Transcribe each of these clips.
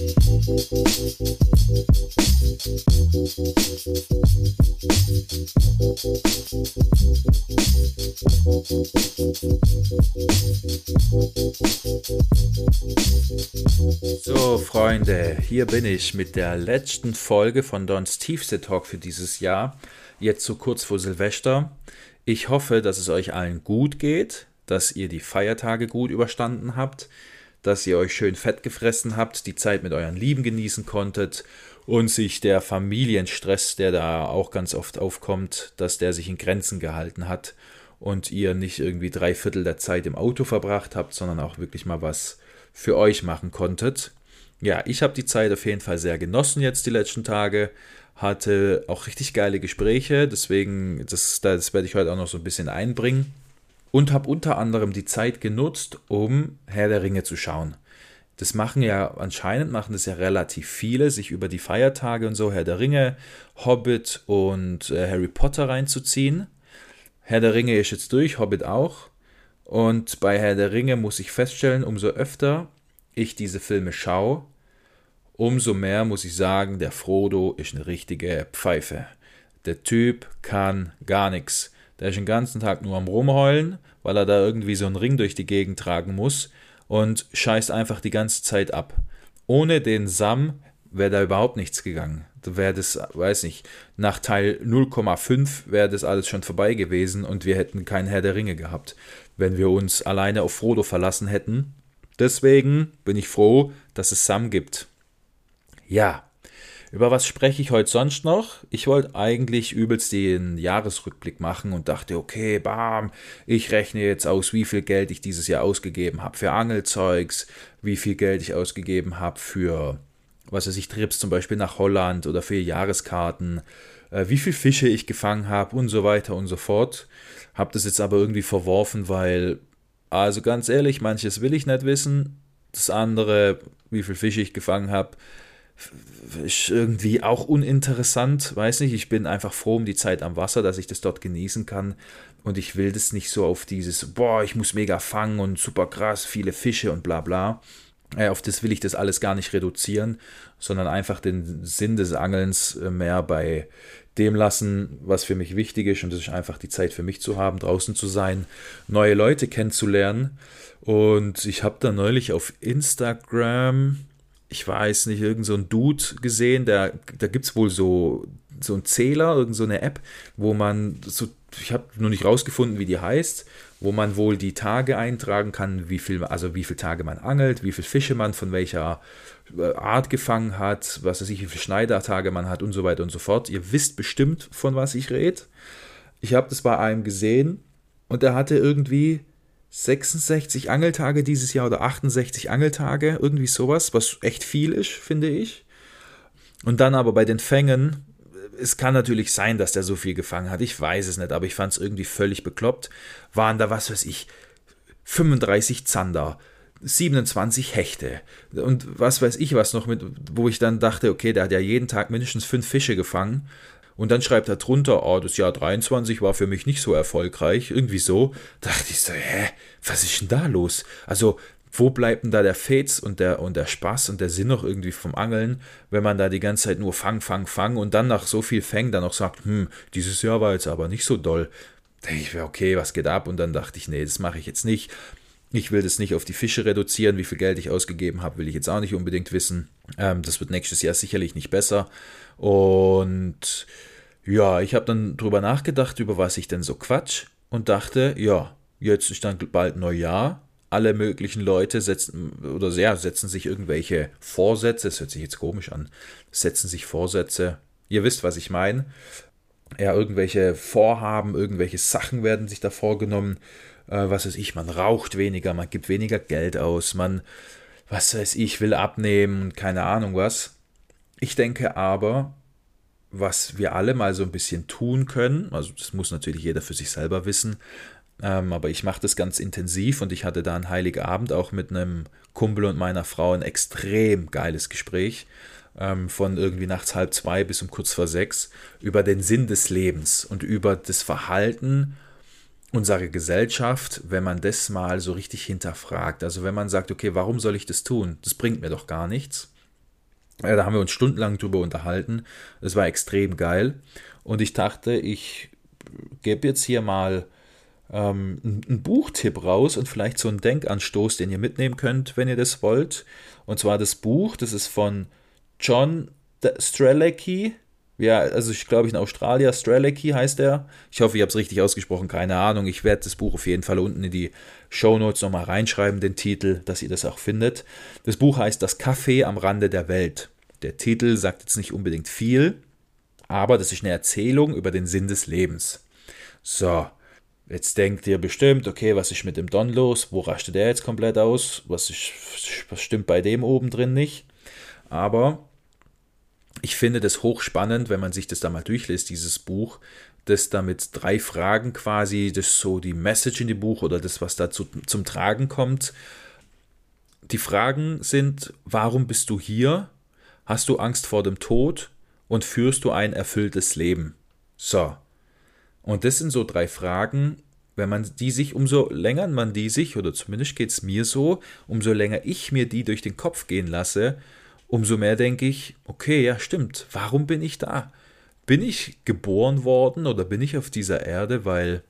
So, Freunde, hier bin ich mit der letzten Folge von Dons Tiefste Talk für dieses Jahr. Jetzt so kurz vor Silvester. Ich hoffe, dass es euch allen gut geht, dass ihr die Feiertage gut überstanden habt, dass ihr euch schön fett gefressen habt, die Zeit mit euren Lieben genießen konntet und sich der Familienstress, der da auch ganz oft aufkommt, dass der sich in Grenzen gehalten hat und ihr nicht irgendwie drei Viertel der Zeit im Auto verbracht habt, sondern auch wirklich mal was für euch machen konntet. Ja, ich habe die Zeit auf jeden Fall sehr genossen jetzt die letzten Tage, hatte auch richtig geile Gespräche, deswegen, das, das werde ich heute auch noch so ein bisschen einbringen und habe unter anderem die Zeit genutzt, um Herr der Ringe zu schauen. Das machen ja anscheinend machen das ja relativ viele, sich über die Feiertage und so Herr der Ringe, Hobbit und äh, Harry Potter reinzuziehen. Herr der Ringe ist jetzt durch, Hobbit auch. Und bei Herr der Ringe muss ich feststellen, umso öfter ich diese Filme schaue, umso mehr muss ich sagen, der Frodo ist eine richtige Pfeife. Der Typ kann gar nichts. Der ist den ganzen Tag nur am Rumheulen, weil er da irgendwie so einen Ring durch die Gegend tragen muss und scheißt einfach die ganze Zeit ab. Ohne den Sam wäre da überhaupt nichts gegangen. Wäre das, weiß nicht, nach Teil 0,5 wäre das alles schon vorbei gewesen und wir hätten keinen Herr der Ringe gehabt, wenn wir uns alleine auf Frodo verlassen hätten. Deswegen bin ich froh, dass es Sam gibt. Ja, über was spreche ich heute sonst noch? Ich wollte eigentlich übelst den Jahresrückblick machen und dachte, okay, bam, ich rechne jetzt aus, wie viel Geld ich dieses Jahr ausgegeben habe für Angelzeugs, wie viel Geld ich ausgegeben habe für, was weiß ich, Trips zum Beispiel nach Holland oder für Jahreskarten, äh, wie viel Fische ich gefangen habe und so weiter und so fort. Habe das jetzt aber irgendwie verworfen, weil, also ganz ehrlich, manches will ich nicht wissen. Das andere, wie viel Fische ich gefangen habe, ist irgendwie auch uninteressant, weiß nicht, ich bin einfach froh um die Zeit am Wasser, dass ich das dort genießen kann. Und ich will das nicht so auf dieses, boah, ich muss mega fangen und super krass, viele Fische und bla bla. Äh, auf das will ich das alles gar nicht reduzieren, sondern einfach den Sinn des Angelns äh, mehr bei dem lassen, was für mich wichtig ist. Und das ist einfach die Zeit für mich zu haben, draußen zu sein, neue Leute kennenzulernen. Und ich habe da neulich auf Instagram ich weiß nicht, irgend so Dude gesehen, der, da gibt es wohl so, so einen Zähler, irgend so App, wo man so, ich habe nur nicht rausgefunden, wie die heißt, wo man wohl die Tage eintragen kann, wie viel, also wie viele Tage man angelt, wie viele Fische man von welcher äh, Art gefangen hat, was weiß ich, wie viele Schneidertage man hat und so weiter und so fort. Ihr wisst bestimmt, von was ich rede. Ich habe das bei einem gesehen und der hatte irgendwie 66 Angeltage dieses Jahr oder 68 Angeltage, irgendwie sowas, was echt viel ist, finde ich. Und dann aber bei den Fängen, es kann natürlich sein, dass der so viel gefangen hat, ich weiß es nicht, aber ich fand es irgendwie völlig bekloppt. Waren da, was weiß ich, 35 Zander, 27 Hechte und was weiß ich was noch mit, wo ich dann dachte, okay, der hat ja jeden Tag mindestens fünf Fische gefangen und dann schreibt er drunter, oh, das Jahr 23 war für mich nicht so erfolgreich. Irgendwie so. Da dachte ich so, hä, was ist denn da los? Also, wo bleibt denn da der Fates und der, und der Spaß und der Sinn noch irgendwie vom Angeln, wenn man da die ganze Zeit nur fang, fang, fang und dann nach so viel Fängen dann noch sagt, hm, dieses Jahr war jetzt aber nicht so doll. Da denke ich, okay, was geht ab? Und dann dachte ich, nee, das mache ich jetzt nicht. Ich will das nicht auf die Fische reduzieren. Wie viel Geld ich ausgegeben habe, will ich jetzt auch nicht unbedingt wissen. Ähm, das wird nächstes Jahr sicherlich nicht besser. Und ja, ich habe dann drüber nachgedacht, über was ich denn so quatsch und dachte, ja, jetzt ist dann bald Neujahr. Alle möglichen Leute setzen oder sehr setzen sich irgendwelche Vorsätze, das hört sich jetzt komisch an, setzen sich Vorsätze. Ihr wisst, was ich meine. Ja, irgendwelche Vorhaben, irgendwelche Sachen werden sich da vorgenommen. Äh, was weiß ich, man raucht weniger, man gibt weniger Geld aus, man, was weiß ich, will abnehmen, keine Ahnung was. Ich denke aber, was wir alle mal so ein bisschen tun können, also das muss natürlich jeder für sich selber wissen, Ähm, aber ich mache das ganz intensiv und ich hatte da einen heiligen Abend auch mit einem Kumpel und meiner Frau ein extrem geiles Gespräch ähm, von irgendwie nachts halb zwei bis um kurz vor sechs über den Sinn des Lebens und über das Verhalten unserer Gesellschaft, wenn man das mal so richtig hinterfragt. Also wenn man sagt, okay, warum soll ich das tun? Das bringt mir doch gar nichts. Ja, da haben wir uns stundenlang drüber unterhalten. Das war extrem geil. Und ich dachte, ich gebe jetzt hier mal ähm, einen Buchtipp raus und vielleicht so einen Denkanstoß, den ihr mitnehmen könnt, wenn ihr das wollt. Und zwar das Buch, das ist von John Strzelecki. Ja, also ich glaube, in Australien, Strzelecki heißt er. Ich hoffe, ich habe es richtig ausgesprochen, keine Ahnung. Ich werde das Buch auf jeden Fall unten in die Show Notes nochmal reinschreiben, den Titel, dass ihr das auch findet. Das Buch heißt Das Café am Rande der Welt. Der Titel sagt jetzt nicht unbedingt viel, aber das ist eine Erzählung über den Sinn des Lebens. So, jetzt denkt ihr bestimmt, okay, was ist mit dem Don los? Wo rastet der jetzt komplett aus? Was, ist, was stimmt bei dem oben drin nicht? Aber ich finde das hochspannend, wenn man sich das da mal durchliest, dieses Buch, das da mit drei Fragen quasi, das so die Message in dem Buch oder das, was dazu zum Tragen kommt. Die Fragen sind, warum bist du hier? Hast du Angst vor dem Tod? Und führst du ein erfülltes Leben? So. Und das sind so drei Fragen, wenn man die sich, umso länger man die sich, oder zumindest geht es mir so, umso länger ich mir die durch den Kopf gehen lasse, umso mehr denke ich, okay, ja stimmt, warum bin ich da? Bin ich geboren worden oder bin ich auf dieser Erde, weil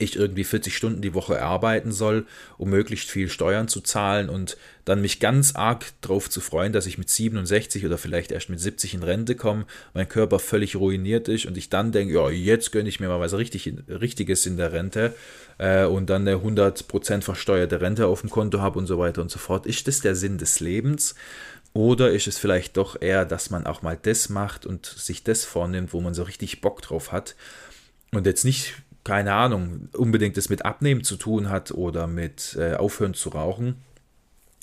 ich irgendwie 40 Stunden die Woche arbeiten soll, um möglichst viel Steuern zu zahlen und dann mich ganz arg darauf zu freuen, dass ich mit 67 oder vielleicht erst mit 70 in Rente komme, mein Körper völlig ruiniert ist und ich dann denke, ja, jetzt gönne ich mir mal was richtig, Richtiges in der Rente äh, und dann eine 100% versteuerte Rente auf dem Konto habe und so weiter und so fort. Ist das der Sinn des Lebens? Oder ist es vielleicht doch eher, dass man auch mal das macht und sich das vornimmt, wo man so richtig Bock drauf hat und jetzt nicht, keine Ahnung, unbedingt das mit Abnehmen zu tun hat oder mit äh, Aufhören zu rauchen,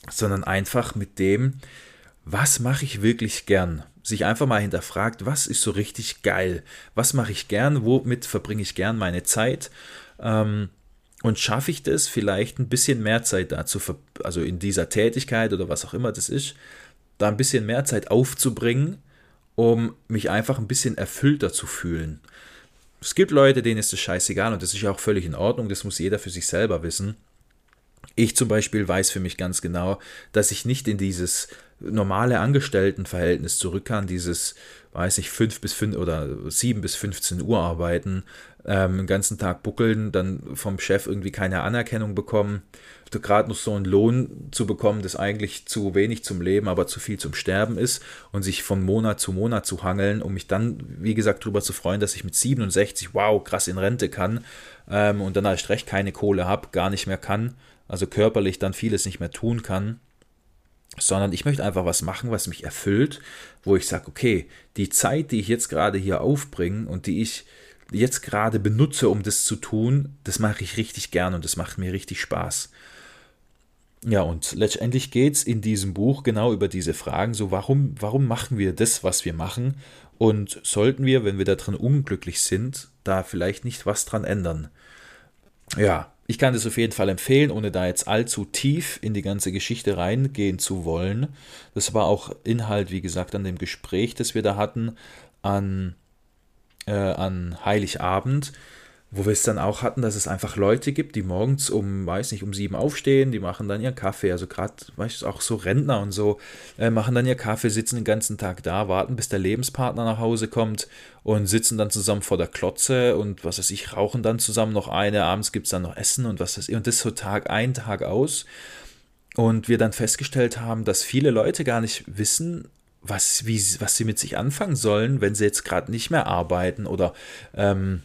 sondern einfach mit dem, was mache ich wirklich gern? Sich einfach mal hinterfragt, was ist so richtig geil? Was mache ich gern? Womit verbringe ich gern meine Zeit? Ähm, und schaffe ich das vielleicht ein bisschen mehr Zeit dazu, also in dieser Tätigkeit oder was auch immer das ist, da ein bisschen mehr Zeit aufzubringen, um mich einfach ein bisschen erfüllter zu fühlen. Es gibt Leute, denen ist das scheißegal und das ist ja auch völlig in Ordnung, das muss jeder für sich selber wissen. Ich zum Beispiel weiß für mich ganz genau, dass ich nicht in dieses normale Angestelltenverhältnis zurück kann, dieses, weiß ich, 5 bis 5 oder 7 bis 15 Uhr arbeiten, ähm, den ganzen Tag buckeln, dann vom Chef irgendwie keine Anerkennung bekommen, gerade noch so einen Lohn zu bekommen, das eigentlich zu wenig zum Leben, aber zu viel zum Sterben ist und sich von Monat zu Monat zu hangeln, um mich dann, wie gesagt, darüber zu freuen, dass ich mit 67, wow, krass in Rente kann ähm, und dann erst recht keine Kohle habe, gar nicht mehr kann, also körperlich dann vieles nicht mehr tun kann sondern ich möchte einfach was machen, was mich erfüllt, wo ich sage, okay, die Zeit, die ich jetzt gerade hier aufbringe und die ich jetzt gerade benutze, um das zu tun, das mache ich richtig gern und das macht mir richtig Spaß. Ja, und letztendlich geht es in diesem Buch genau über diese Fragen, so warum, warum machen wir das, was wir machen und sollten wir, wenn wir da drin unglücklich sind, da vielleicht nicht was dran ändern. Ja, ich kann das auf jeden Fall empfehlen, ohne da jetzt allzu tief in die ganze Geschichte reingehen zu wollen. Das war auch Inhalt, wie gesagt, an dem Gespräch, das wir da hatten, an äh, an Heiligabend, wo wir es dann auch hatten, dass es einfach Leute gibt, die morgens um, weiß nicht, um sieben aufstehen, die machen dann ihren Kaffee, also gerade, weißt du, auch so Rentner und so, äh, machen dann ihr Kaffee, sitzen den ganzen Tag da, warten, bis der Lebenspartner nach Hause kommt und sitzen dann zusammen vor der Klotze und was weiß ich, rauchen dann zusammen noch eine, abends gibt es dann noch Essen und was weiß ich, und das so Tag ein, Tag aus. Und wir dann festgestellt haben, dass viele Leute gar nicht wissen, was, wie, was sie mit sich anfangen sollen, wenn sie jetzt gerade nicht mehr arbeiten oder ähm,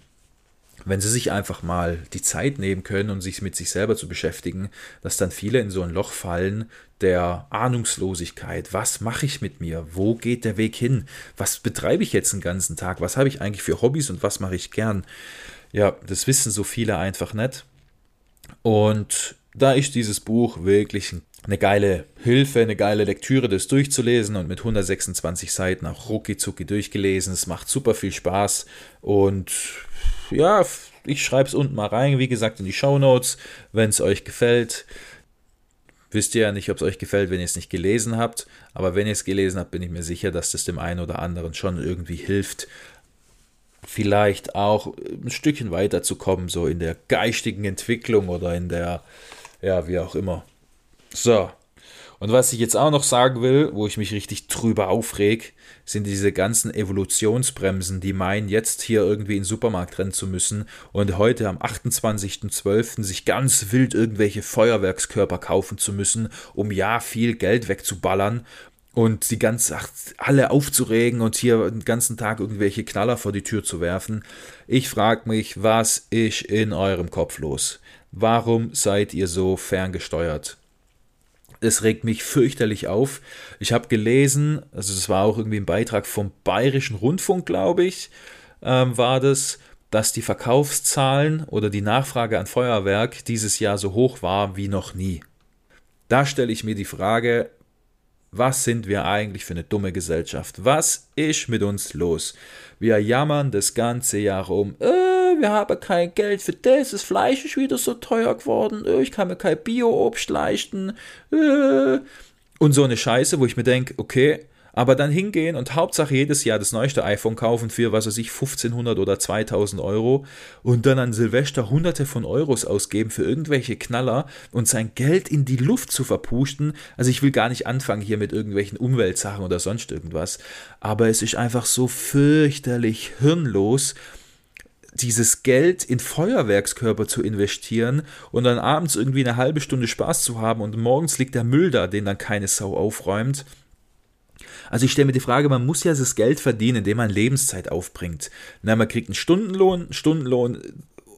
wenn sie sich einfach mal die Zeit nehmen können und sich mit sich selber zu beschäftigen, dass dann viele in so ein Loch fallen der Ahnungslosigkeit. Was mache ich mit mir? Wo geht der Weg hin? Was betreibe ich jetzt den ganzen Tag? Was habe ich eigentlich für Hobbys und was mache ich gern? Ja, das wissen so viele einfach nicht. Und da ist dieses Buch wirklich eine geile Hilfe, eine geile Lektüre, das durchzulesen und mit 126 Seiten auch rucki zucki durchgelesen. Es macht super viel Spaß und ja, ich schreibe es unten mal rein, wie gesagt, in die Show Notes, wenn es euch gefällt. Wisst ihr ja nicht, ob es euch gefällt, wenn ihr es nicht gelesen habt. Aber wenn ihr es gelesen habt, bin ich mir sicher, dass das dem einen oder anderen schon irgendwie hilft, vielleicht auch ein Stückchen weiterzukommen, so in der geistigen Entwicklung oder in der, ja, wie auch immer. So. Und was ich jetzt auch noch sagen will, wo ich mich richtig drüber aufreg, sind diese ganzen Evolutionsbremsen, die meinen, jetzt hier irgendwie in den Supermarkt rennen zu müssen und heute am 28.12. sich ganz wild irgendwelche Feuerwerkskörper kaufen zu müssen, um ja viel Geld wegzuballern und die ganze alle aufzuregen und hier den ganzen Tag irgendwelche Knaller vor die Tür zu werfen. Ich frage mich, was ist in eurem Kopf los? Warum seid ihr so ferngesteuert? Es regt mich fürchterlich auf. Ich habe gelesen, also das war auch irgendwie ein Beitrag vom Bayerischen Rundfunk, glaube ich, ähm, war das, dass die Verkaufszahlen oder die Nachfrage an Feuerwerk dieses Jahr so hoch war wie noch nie. Da stelle ich mir die Frage, was sind wir eigentlich für eine dumme Gesellschaft? Was ist mit uns los? Wir jammern das ganze Jahr um. Äh, wir haben kein Geld für das, das Fleisch ist wieder so teuer geworden. Äh, ich kann mir kein Bio-Obst leisten. Äh. Und so eine Scheiße, wo ich mir denke, okay, aber dann hingehen und Hauptsache jedes Jahr das neueste iPhone kaufen für, was weiß ich, 1500 oder 2000 Euro und dann an Silvester hunderte von Euros ausgeben für irgendwelche Knaller und sein Geld in die Luft zu verpusten. Also ich will gar nicht anfangen hier mit irgendwelchen Umweltsachen oder sonst irgendwas, aber es ist einfach so fürchterlich hirnlos, dieses Geld in Feuerwerkskörper zu investieren und dann abends irgendwie eine halbe Stunde Spaß zu haben und morgens liegt der Müll da, den dann keine Sau aufräumt. Also ich stelle mir die Frage, man muss ja das Geld verdienen, indem man Lebenszeit aufbringt. Na, man kriegt einen Stundenlohn, Stundenlohn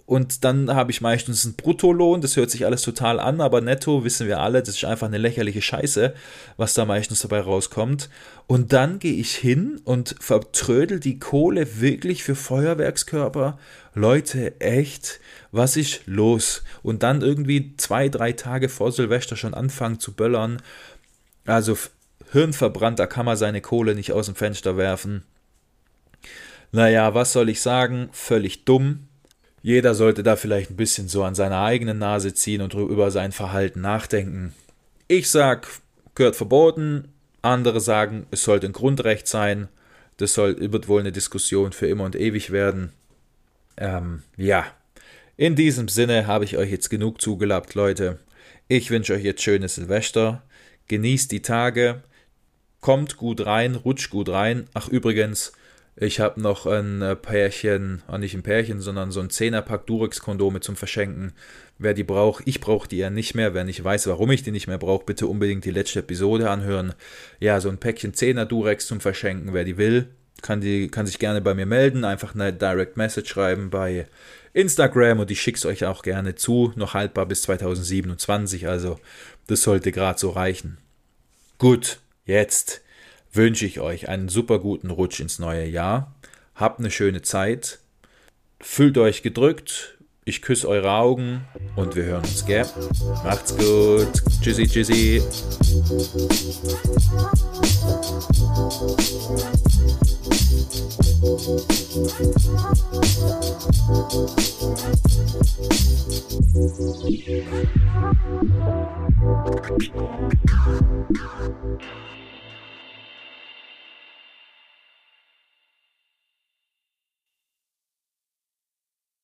und dann habe ich meistens einen Bruttolohn, das hört sich alles total an, aber netto wissen wir alle, das ist einfach eine lächerliche Scheiße, was da meistens dabei rauskommt. Und dann gehe ich hin und vertrödel die Kohle wirklich für Feuerwerkskörper. Leute, echt, was ist los? Und dann irgendwie zwei, drei Tage vor Silvester schon anfangen zu böllern. Also hirnverbrannt, da kann man seine Kohle nicht aus dem Fenster werfen. Naja, was soll ich sagen? Völlig dumm. Jeder sollte da vielleicht ein bisschen so an seiner eigenen Nase ziehen und über sein Verhalten nachdenken. Ich sag, gehört verboten. Andere sagen, es sollte ein Grundrecht sein. Das soll, wird wohl eine Diskussion für immer und ewig werden. Ähm, ja. In diesem Sinne habe ich euch jetzt genug zugelappt, Leute. Ich wünsche euch jetzt schönes Silvester. Genießt die Tage kommt gut rein, rutscht gut rein. Ach übrigens, ich habe noch ein äh, Pärchen, ah, nicht ein Pärchen, sondern so ein Zehnerpack Durex-Kondome zum Verschenken. Wer die braucht, ich brauche die ja nicht mehr. Wer nicht weiß, warum ich die nicht mehr brauche, bitte unbedingt die letzte Episode anhören. Ja, so ein Päckchen Zehner Durex zum Verschenken. Wer die will, kann, die, kann sich gerne bei mir melden. Einfach eine Direct Message schreiben bei Instagram und ich schick's euch auch gerne zu. Noch haltbar bis 2027, also das sollte gerade so reichen. Gut, Jetzt wünsche ich euch einen super guten Rutsch ins neue Jahr. Habt eine schöne Zeit. Fühlt euch gedrückt. Ich küsse eure Augen und wir hören uns, gell? Macht's gut. Tschüssi, tschüssi.